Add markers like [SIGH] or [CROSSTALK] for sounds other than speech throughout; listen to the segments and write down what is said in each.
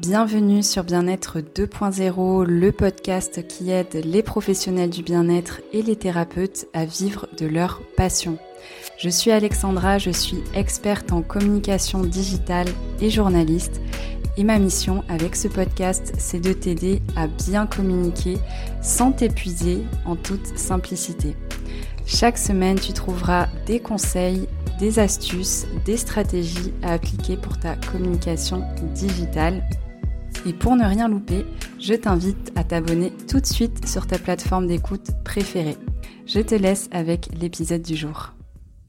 Bienvenue sur Bien-être 2.0, le podcast qui aide les professionnels du bien-être et les thérapeutes à vivre de leur passion. Je suis Alexandra, je suis experte en communication digitale et journaliste et ma mission avec ce podcast, c'est de t'aider à bien communiquer sans t'épuiser en toute simplicité. Chaque semaine, tu trouveras des conseils, des astuces, des stratégies à appliquer pour ta communication digitale et pour ne rien louper, je t'invite à t'abonner tout de suite sur ta plateforme d'écoute préférée. Je te laisse avec l'épisode du jour.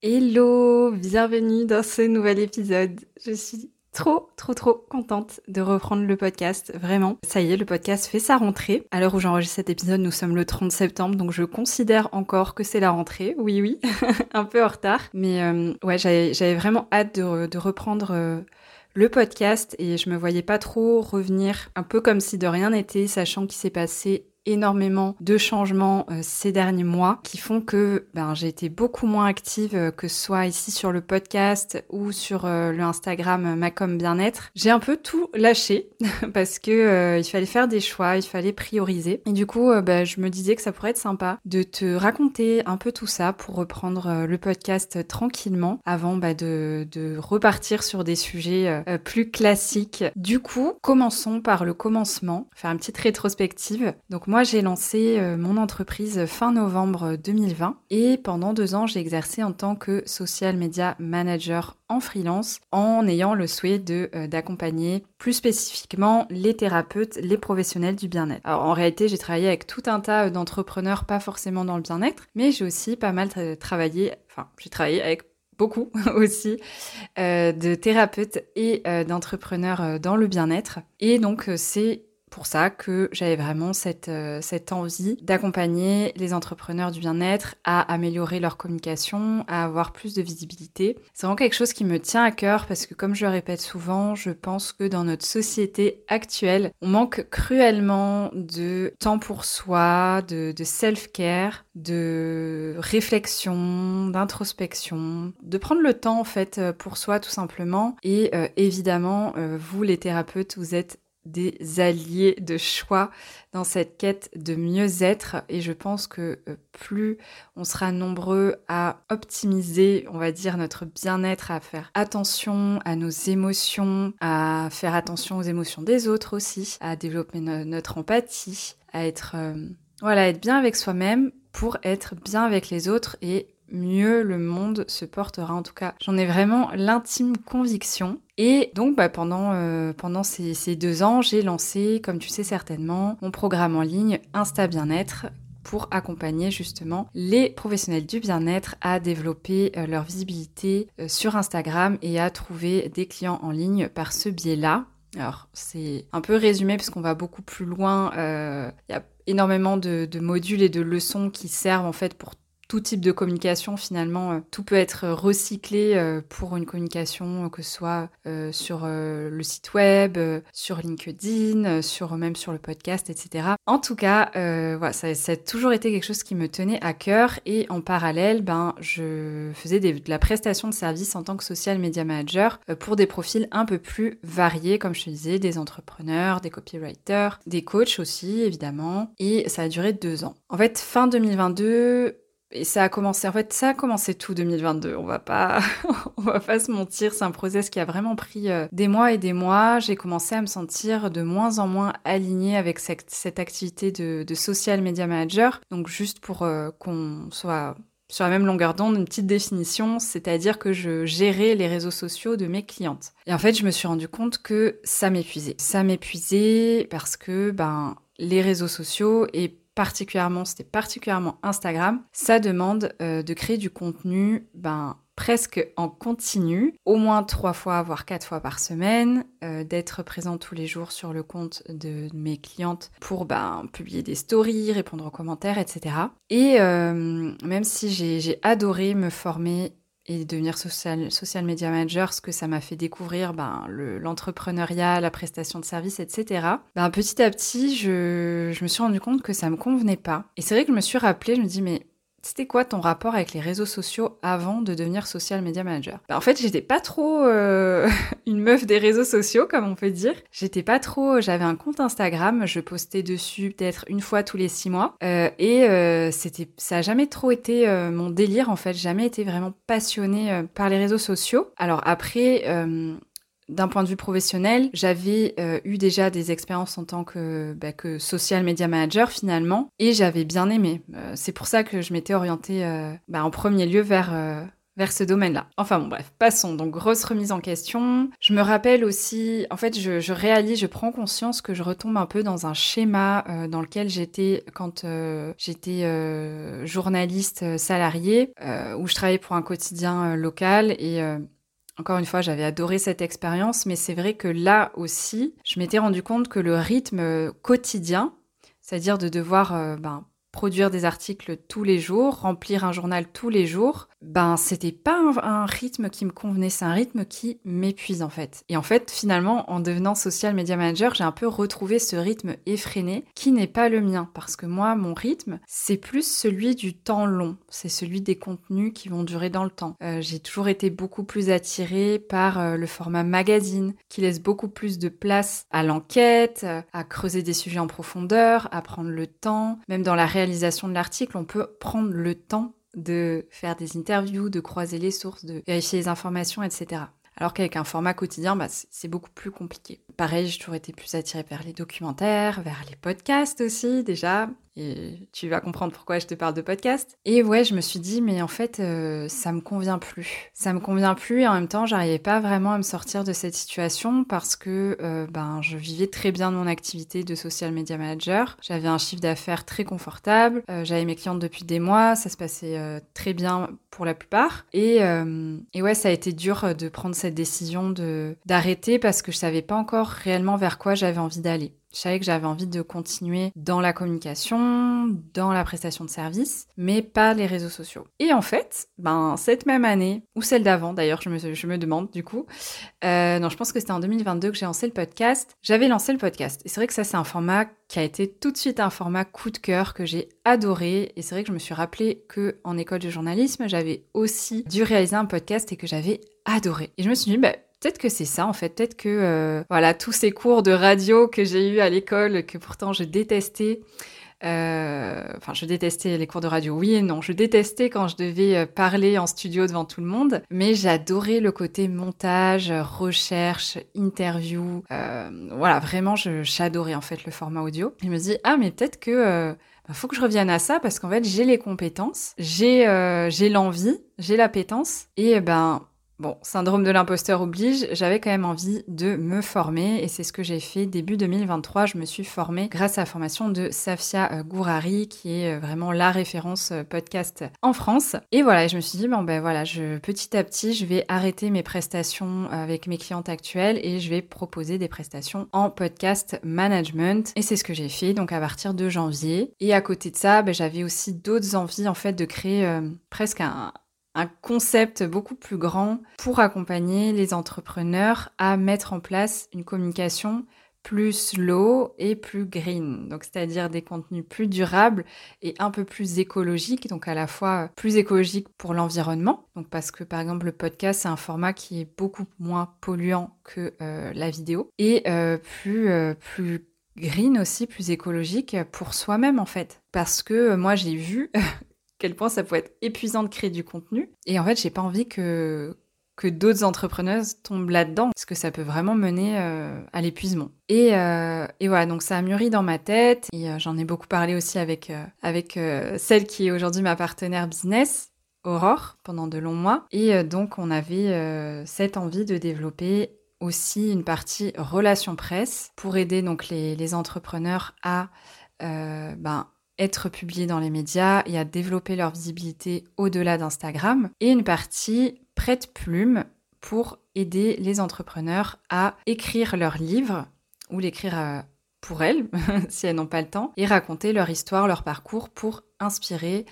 Hello, bienvenue dans ce nouvel épisode. Je suis trop, trop, trop contente de reprendre le podcast. Vraiment. Ça y est, le podcast fait sa rentrée. À l'heure où j'enregistre cet épisode, nous sommes le 30 septembre, donc je considère encore que c'est la rentrée. Oui, oui. [LAUGHS] Un peu en retard. Mais euh, ouais, j'avais vraiment hâte de, reprendre... Euh, le podcast et je me voyais pas trop revenir un peu comme si de rien n'était, sachant qu'il s'est passé énormément de changements euh, ces derniers mois qui font que ben, j'ai été beaucoup moins active euh, que ce soit ici sur le podcast ou sur euh, le Instagram Macom Bien-être. J'ai un peu tout lâché [LAUGHS] parce que il fallait faire des choix, il fallait prioriser. Et du coup, ben, je me disais que ça pourrait être sympa de te raconter un peu tout ça pour reprendre le podcast tranquillement avant ben, de, de, repartir sur des sujets plus classiques. Du coup, commençons par le commencement, faire une petite rétrospective. Donc moi, j'ai lancé euh, mon entreprise fin novembre 2020 et pendant deux ans, j'ai exercé en tant que social media manager en freelance en ayant le souhait euh, d'accompagner plus spécifiquement les thérapeutes, les professionnels du bien-être. Alors en réalité, j'ai travaillé avec tout un tas d'entrepreneurs, pas forcément dans le bien-être, mais j'ai aussi pas mal travaillé, enfin j'ai travaillé avec beaucoup [LAUGHS] aussi euh, de thérapeutes et d'entrepreneurs dans le bien-être. Et donc c'est pour ça que j'avais vraiment cette, euh, cette envie d'accompagner les entrepreneurs du bien-être à améliorer leur communication, à avoir plus de visibilité. C'est vraiment quelque chose qui me tient à cœur parce que comme je le répète souvent, je pense que dans notre société actuelle, on manque cruellement de temps pour soi, de, self-care, de réflexion, d'introspection, de prendre le temps en fait pour soi tout simplement. Et euh, évidemment, euh, vous les thérapeutes, vous êtes des alliés de choix dans cette quête de mieux-être. Et je pense que euh, plus on sera nombreux à optimiser, on va dire, notre bien-être, à faire attention à nos émotions, à faire attention aux émotions des autres aussi, à développer notre empathie, à être, euh, voilà, être bien avec soi-même pour être bien avec les autres et mieux le monde se portera. En tout cas, j'en ai vraiment l'intime conviction. Et donc, bah, pendant, euh, pendant ces, deux ans, j'ai lancé, comme tu sais certainement, mon programme en ligne Insta Bien-être pour accompagner justement les professionnels du bien-être à développer euh, leur visibilité euh, sur Instagram et à trouver des clients en ligne par ce biais-là. Alors, c'est un peu résumé puisqu'on va beaucoup plus loin. Il y a énormément de, de, modules et de leçons qui servent en fait pour tout type de communication finalement. Euh, tout peut être recyclé euh, pour une communication, que ce soit euh, sur le site web, sur LinkedIn, sur même sur le podcast, etc. En tout cas, ça, a toujours été quelque chose qui me tenait à cœur et en parallèle, ben, je faisais de la prestation de services en tant que social media manager pour des profils un peu plus variés, comme je te disais, des entrepreneurs, des copywriters, des coachs aussi, évidemment. Et ça a duré deux ans. En fait, fin 2022, et ça a commencé, en fait, ça a commencé tout 2022. On va pas, [LAUGHS] on va pas se mentir. C'est un process qui a vraiment pris euh, des mois et des mois. J'ai commencé à me sentir de moins en moins alignée avec cette, activité de, de, social media manager. Donc, juste pour euh, qu'on soit sur la même longueur d'onde, une petite définition, c'est-à-dire que je gérais les réseaux sociaux de mes clientes. Et en fait, je me suis rendu compte que ça m'épuisait. Ça m'épuisait parce que, ben, les réseaux sociaux et particulièrement, c'était particulièrement Instagram, ça demande euh, de créer du contenu ben, presque en continu, au moins trois fois, voire quatre fois par semaine, euh, d'être présent tous les jours sur le compte de mes clientes pour ben, publier des stories, répondre aux commentaires, etc. Et euh, même si j'ai adoré me former et devenir social, media manager, ce que ça m'a fait découvrir ben, l'entrepreneuriat, la prestation de services, etc. Ben, petit à petit, je, je, me suis rendu compte que ça me convenait pas. Et c'est vrai que je me suis rappelé, je me dis, mais c'était quoi ton rapport avec les réseaux sociaux avant de devenir social media manager? Bah, En fait, j'étais pas trop euh, [LAUGHS] une meuf des réseaux sociaux, comme on peut dire. J'étais pas trop. J'avais un compte Instagram, je postais dessus peut-être une fois tous les six mois, euh, et euh, c'était, ça a jamais trop été mon délire en fait. Jamais été vraiment passionnée par les réseaux sociaux. Alors après d'un point de vue professionnel, j'avais euh, eu déjà des expériences en tant que, bah, que social media manager finalement, et j'avais bien aimé. Euh, c'est pour ça que je m'étais orientée euh, bah, en premier lieu vers vers ce domaine-là. Enfin bon, bref, passons. Donc, grosse remise en question. Je me rappelle aussi, en fait, je, je réalise, je prends conscience que je retombe un peu dans un schéma dans lequel j'étais quand j'étais journaliste salarié, où je travaillais pour un quotidien local et encore une fois, j'avais adoré cette expérience, mais c'est vrai que là aussi, je m'étais rendu compte que le rythme quotidien, c'est-à-dire de devoir euh, ben, produire des articles tous les jours, remplir un journal tous les jours, ben c'était pas un, rythme qui me convenait, c'est un rythme qui m'épuise en fait. Et en fait, finalement, en devenant social media manager, j'ai un peu retrouvé ce rythme effréné qui n'est pas le mien parce que moi, mon rythme, c'est plus celui du temps long, c'est celui des contenus qui vont durer dans le temps. Euh, j'ai toujours été beaucoup plus attirée par euh, le format magazine qui laisse beaucoup plus de place à l'enquête, à creuser des sujets en profondeur, à prendre le temps, même dans la réalisation de l'article, on peut prendre le temps de faire des interviews, de croiser les sources, de vérifier les informations, etc. Alors qu'avec un format quotidien, bah, c'est beaucoup plus compliqué. Pareil, j'ai toujours été plus attirée vers les documentaires, vers les podcasts aussi déjà. Et tu vas comprendre pourquoi je te parle de podcast. Et ouais, je me suis dit, mais en fait, euh, ça me convient plus. Ça me convient plus et en même temps, j'arrivais pas vraiment à me sortir de cette situation parce que euh, ben, je vivais très bien de mon activité de social media manager. J'avais un chiffre d'affaires très confortable. Euh, j'avais mes clientes depuis des mois. Ça se passait très bien pour la plupart. Et, et ouais, ça a été dur de prendre cette décision d'arrêter parce que je savais pas encore réellement vers quoi j'avais envie d'aller. Je savais que j'avais envie de continuer dans la communication, dans la prestation de services, mais pas les réseaux sociaux. Et en fait, ben cette même année, ou celle d'avant d'ailleurs, je me, je me demande du coup, euh, non, je pense que c'était en 2022 que j'ai lancé le podcast. J'avais lancé le podcast. Et c'est vrai que ça, c'est un format qui a été tout de suite un format coup de cœur que j'ai adoré. Et c'est vrai que je me suis rappelé que en école de journalisme, j'avais aussi dû réaliser un podcast et que j'avais adoré. Et je me suis dit, bah, Peut-être que c'est ça en fait, peut-être que euh, voilà tous ces cours de radio que j'ai eu à l'école, que pourtant je détestais, euh, enfin je détestais les cours de radio, oui et non, je détestais quand je devais euh, parler en studio devant tout le monde, mais j'adorais le côté montage, recherche, interview, voilà vraiment j'adorais en fait le format audio. Je me dis ah mais peut-être que bah, faut que je revienne à ça parce qu'en fait j'ai les compétences, j'ai j'ai l'envie, j'ai l'appétence et ben Bon, syndrome de l'imposteur oblige, j'avais quand même envie de me former et c'est ce que j'ai fait début 2023. Je me suis formée grâce à la formation de Safia euh, Gourari qui est euh, vraiment la référence euh, podcast en France. Et voilà, je me suis dit, bon ben voilà, petit à petit, je vais arrêter mes prestations avec mes clientes actuelles et je vais proposer des prestations en podcast management. Et c'est ce que j'ai fait donc à partir de janvier. Et à côté de ça, ben, j'avais aussi d'autres envies en fait de créer presque un, un concept beaucoup plus grand pour accompagner les entrepreneurs à mettre en place une communication plus slow et plus green, donc c'est-à-dire des contenus plus durables et un peu plus écologiques, donc à la fois plus écologiques pour l'environnement, donc parce que par exemple le podcast c'est un format qui est beaucoup moins polluant que euh, la vidéo et euh, plus euh, plus green aussi, plus écologique pour soi-même en fait, parce que moi j'ai vu [LAUGHS] quel point ça peut être épuisant de créer du contenu. Et en fait, j'ai pas envie que que d'autres entrepreneuses tombent là-dedans, parce que ça peut vraiment mener euh, à l'épuisement. Et, euh, et, voilà, donc ça a mûri dans ma tête, et euh, j'en ai beaucoup parlé aussi avec, avec celle qui est aujourd'hui ma partenaire business, Aurore, pendant de longs mois. Et donc on avait cette envie de développer aussi une partie relation presse pour aider donc les, les entrepreneurs à ben, être publiés dans les médias et à développer leur visibilité au-delà d'Instagram, et une partie prête-plume pour aider les entrepreneurs à écrire leurs livres ou l'écrire euh, pour elles, [LAUGHS] si elles n'ont pas le temps, et raconter leur histoire, leur parcours pour inspirer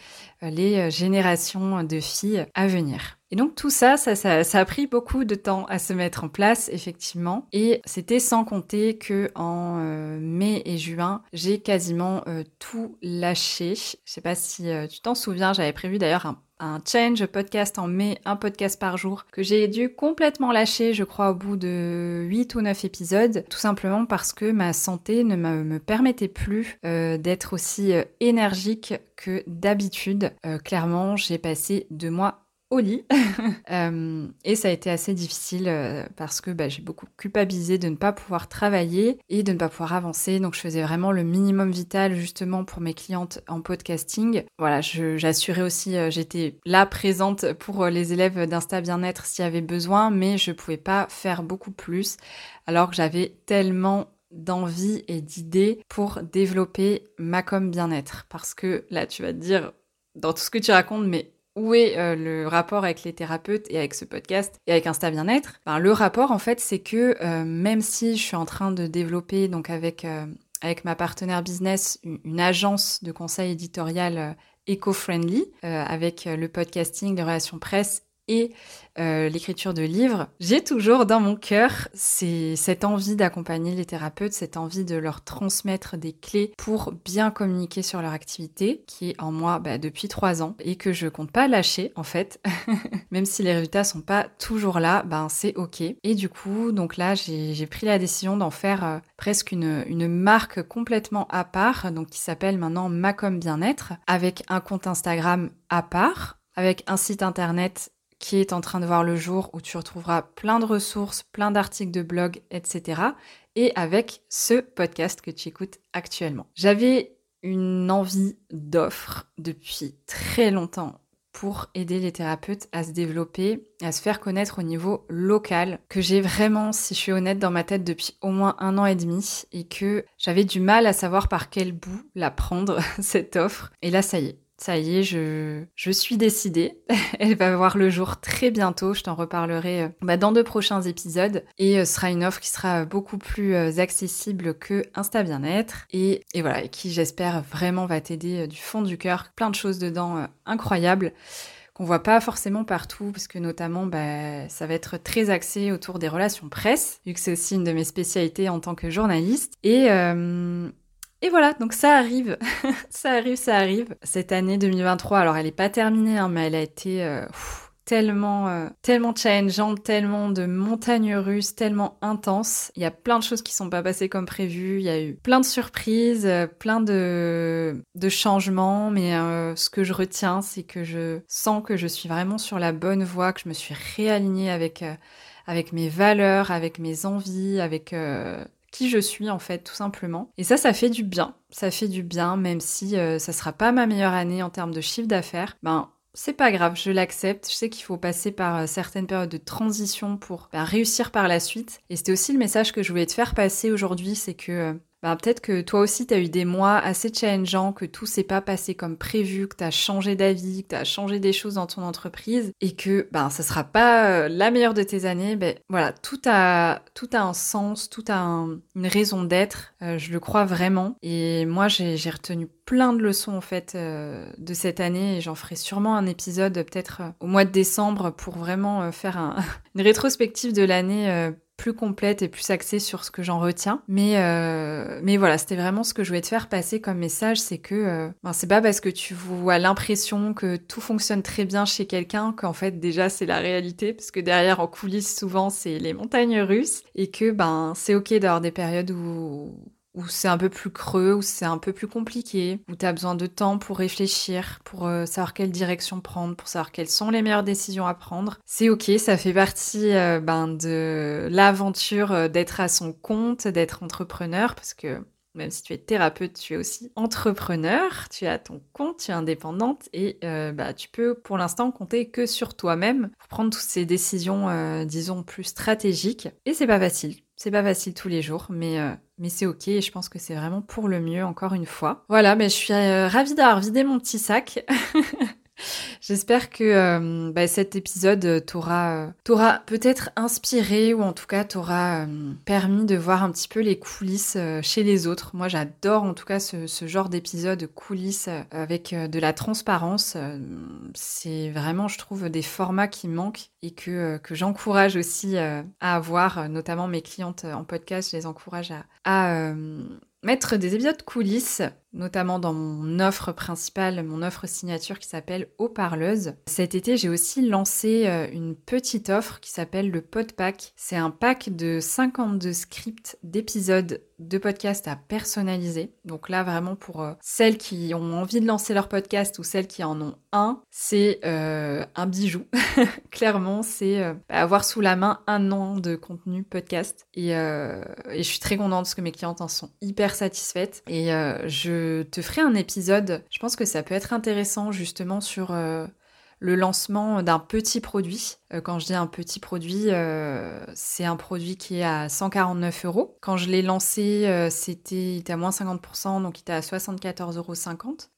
euh, les euh, générations de filles à venir. Et donc tout ça, ça, ça, a pris beaucoup de temps à se mettre en place, effectivement. Et c'était sans compter que en euh, mai et juin, j'ai quasiment tout lâché. Je sais pas si tu t'en souviens, j'avais prévu d'ailleurs un un change podcast en mai, un podcast par jour, que j'ai dû complètement lâcher, je crois, au bout de 8 ou 9 épisodes, tout simplement parce que ma santé ne me permettait plus euh, d'être aussi euh, énergique que d'habitude. Euh, clairement, j'ai passé deux mois au lit. [LAUGHS] Euh, et ça a été assez difficile euh, parce que bah, j'ai beaucoup culpabilisé de ne pas pouvoir travailler et de ne pas pouvoir avancer. Donc je faisais vraiment le minimum vital justement pour mes clientes en podcasting. Voilà, j'assurais aussi, euh, j'étais là présente pour les élèves d'Insta Bien-être s'il y avait besoin, mais je pouvais pas faire beaucoup plus alors que j'avais tellement d'envie et d'idées pour développer ma com bien-être. Parce que là, tu vas te dire, dans tout ce que tu racontes, mais où est euh, le rapport avec les thérapeutes et avec ce podcast et avec Insta Bien-être? Ben, Le rapport, en fait, c'est que euh, même si je suis en train de développer, donc avec, euh, avec ma partenaire business, une, agence de conseil éditorial éco-friendly, avec le podcasting, les relations presse euh, l'écriture de livres, j'ai toujours dans mon cœur cette envie d'accompagner les thérapeutes, cette envie de leur transmettre des clés pour bien communiquer sur leur activité, qui est en moi bah, depuis trois ans et que je compte pas lâcher en fait, [LAUGHS] même si les résultats sont pas toujours là, ben c'est ok. Et du coup, donc là, j'ai pris la décision d'en faire euh, presque une, une marque complètement à part, donc qui s'appelle maintenant Macom Bien-être, avec un compte Instagram à part, avec un site internet qui est en train de voir le jour où tu retrouveras plein de ressources, plein d'articles de blog, etc. Et avec ce podcast que tu écoutes actuellement. J'avais une envie d'offre depuis très longtemps pour aider les thérapeutes à se développer, à se faire connaître au niveau local, que j'ai vraiment, si je suis honnête, dans ma tête depuis au moins un an et demi, et que j'avais du mal à savoir par quel bout la prendre, [LAUGHS] cette offre. Et là, ça y est, ça y est, je, je suis décidée. [LAUGHS] Elle va voir le jour très bientôt. Je t'en reparlerai euh, bah, dans de prochains épisodes. Et euh, ce sera une offre qui sera beaucoup plus euh, accessible que Insta Bien-être. Et, et, voilà, qui j'espère vraiment va t'aider du fond du cœur. Plein de choses dedans incroyables qu'on voit pas forcément partout, parce que notamment, bah, ça va être très axé autour des relations presse, vu que c'est aussi une de mes spécialités en tant que journaliste. Et, et voilà, donc ça arrive, [LAUGHS] ça arrive, ça arrive. Cette année 2023, alors elle n'est pas terminée, hein, mais elle a été euh, tellement, euh, tellement challengeante, tellement de montagnes russes, tellement intense. Il y a plein de choses qui sont pas passées comme prévu. Il y a eu plein de surprises, euh, plein de, changements, mais ce que je retiens, c'est que je sens que je suis vraiment sur la bonne voie, que je me suis réalignée avec mes valeurs, avec mes envies, avec qui je suis en fait tout simplement. Et ça, ça fait du bien. Ça fait du bien, même si euh, ça sera pas ma meilleure année en termes de chiffre d'affaires. Ben c'est pas grave, je l'accepte. Je sais qu'il faut passer par euh, certaines périodes de transition pour ben, réussir par la suite. Et c'était aussi le message que je voulais te faire passer aujourd'hui, c'est que euh, bah, peut-être que toi aussi, tu as eu des mois assez challengeants, que tout s'est pas passé comme prévu, que tu changé d'avis, que tu changé des choses dans ton entreprise et que bah, ça sera pas euh, la meilleure de tes années. Ben, voilà, tout a, tout a un sens, tout a une raison d'être. Euh, je le crois vraiment. Et moi, j'ai retenu plein de leçons en fait euh, de cette année et j'en ferai sûrement un épisode peut-être au mois de décembre pour vraiment faire un, [LAUGHS] une rétrospective de l'année plus complète et plus axée sur ce que j'en retiens. Mais, euh, mais voilà, c'était vraiment ce que je voulais te faire passer comme message, c'est que euh, ben, c'est pas parce que tu vois l'impression que tout fonctionne très bien chez quelqu'un qu'en fait déjà c'est la réalité, parce que derrière en coulisses souvent c'est les montagnes russes et que ben c'est ok d'avoir des périodes où où c'est un peu plus creux, où c'est un peu plus compliqué, où tu as besoin de temps pour réfléchir, pour euh, savoir quelle direction prendre, pour savoir quelles sont les meilleures décisions à prendre. C'est ok, ça fait partie euh, ben, de l'aventure euh, d'être à son compte, d'être entrepreneur, parce que même si tu es thérapeute, tu es aussi entrepreneur, tu as ton compte, tu es indépendante et bah, tu peux pour l'instant compter que sur toi-même pour prendre toutes ces décisions, disons, plus stratégiques. Et c'est pas facile. C'est pas facile tous les jours, mais, euh, mais c'est ok et je pense que c'est vraiment pour le mieux, encore une fois. Voilà, mais je suis euh, ravie d'avoir vidé mon petit sac. [LAUGHS] J'espère que euh, bah, cet épisode t'aura, t'aura peut-être inspiré ou en tout cas t'aura permis de voir un petit peu les coulisses chez les autres. Moi, j'adore en tout cas ce, genre d'épisode coulisses avec de la transparence. C'est vraiment, je trouve, des formats qui manquent et que, que j'encourage aussi à avoir, notamment mes clientes en podcast, je les encourage à, à mettre des épisodes coulisses notamment dans mon offre principale, mon offre signature qui s'appelle Haut-Parleuse. Cet été, j'ai aussi lancé euh, une petite offre qui s'appelle le Podpack. C'est un pack de 52 scripts d'épisodes de podcast à personnaliser. Donc là, vraiment pour euh, celles qui ont envie de lancer leur podcast ou celles qui en ont un, c'est euh, un bijou. [LAUGHS] Clairement, c'est avoir sous la main un an de contenu podcast. Et, et, je suis très contente parce que mes clientes en sont hyper satisfaites. Et je te ferai un épisode. Je pense que ça peut être intéressant justement sur euh, le lancement d'un petit produit. Euh, quand je dis un petit produit, euh, c'est un produit qui est à 149 euros. Quand je l'ai lancé, euh, c'était était à moins 50%, donc il était à 74,50 euros.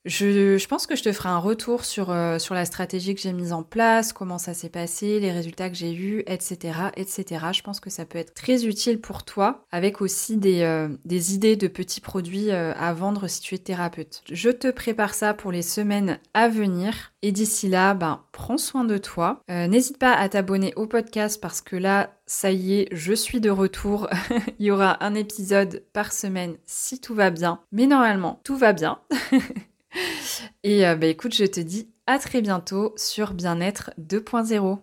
Je, je pense que je te ferai un retour sur, sur la stratégie que j'ai mise en place, comment ça s'est passé, les résultats que j'ai eus, etc., etc. Je pense que ça peut être très utile pour toi, avec aussi des, des idées de petits produits à vendre si tu es thérapeute. Je te prépare ça pour les semaines à venir. Et d'ici là, ben, prends soin de toi. N'hésite pas à t'abonner au podcast parce que là, ça y est, je suis de retour. [LAUGHS] Il y aura un épisode par semaine si tout va bien. Mais normalement, tout va bien. [LAUGHS] Et euh, bah, écoute, je te dis à très bientôt sur Bien-être 2.0.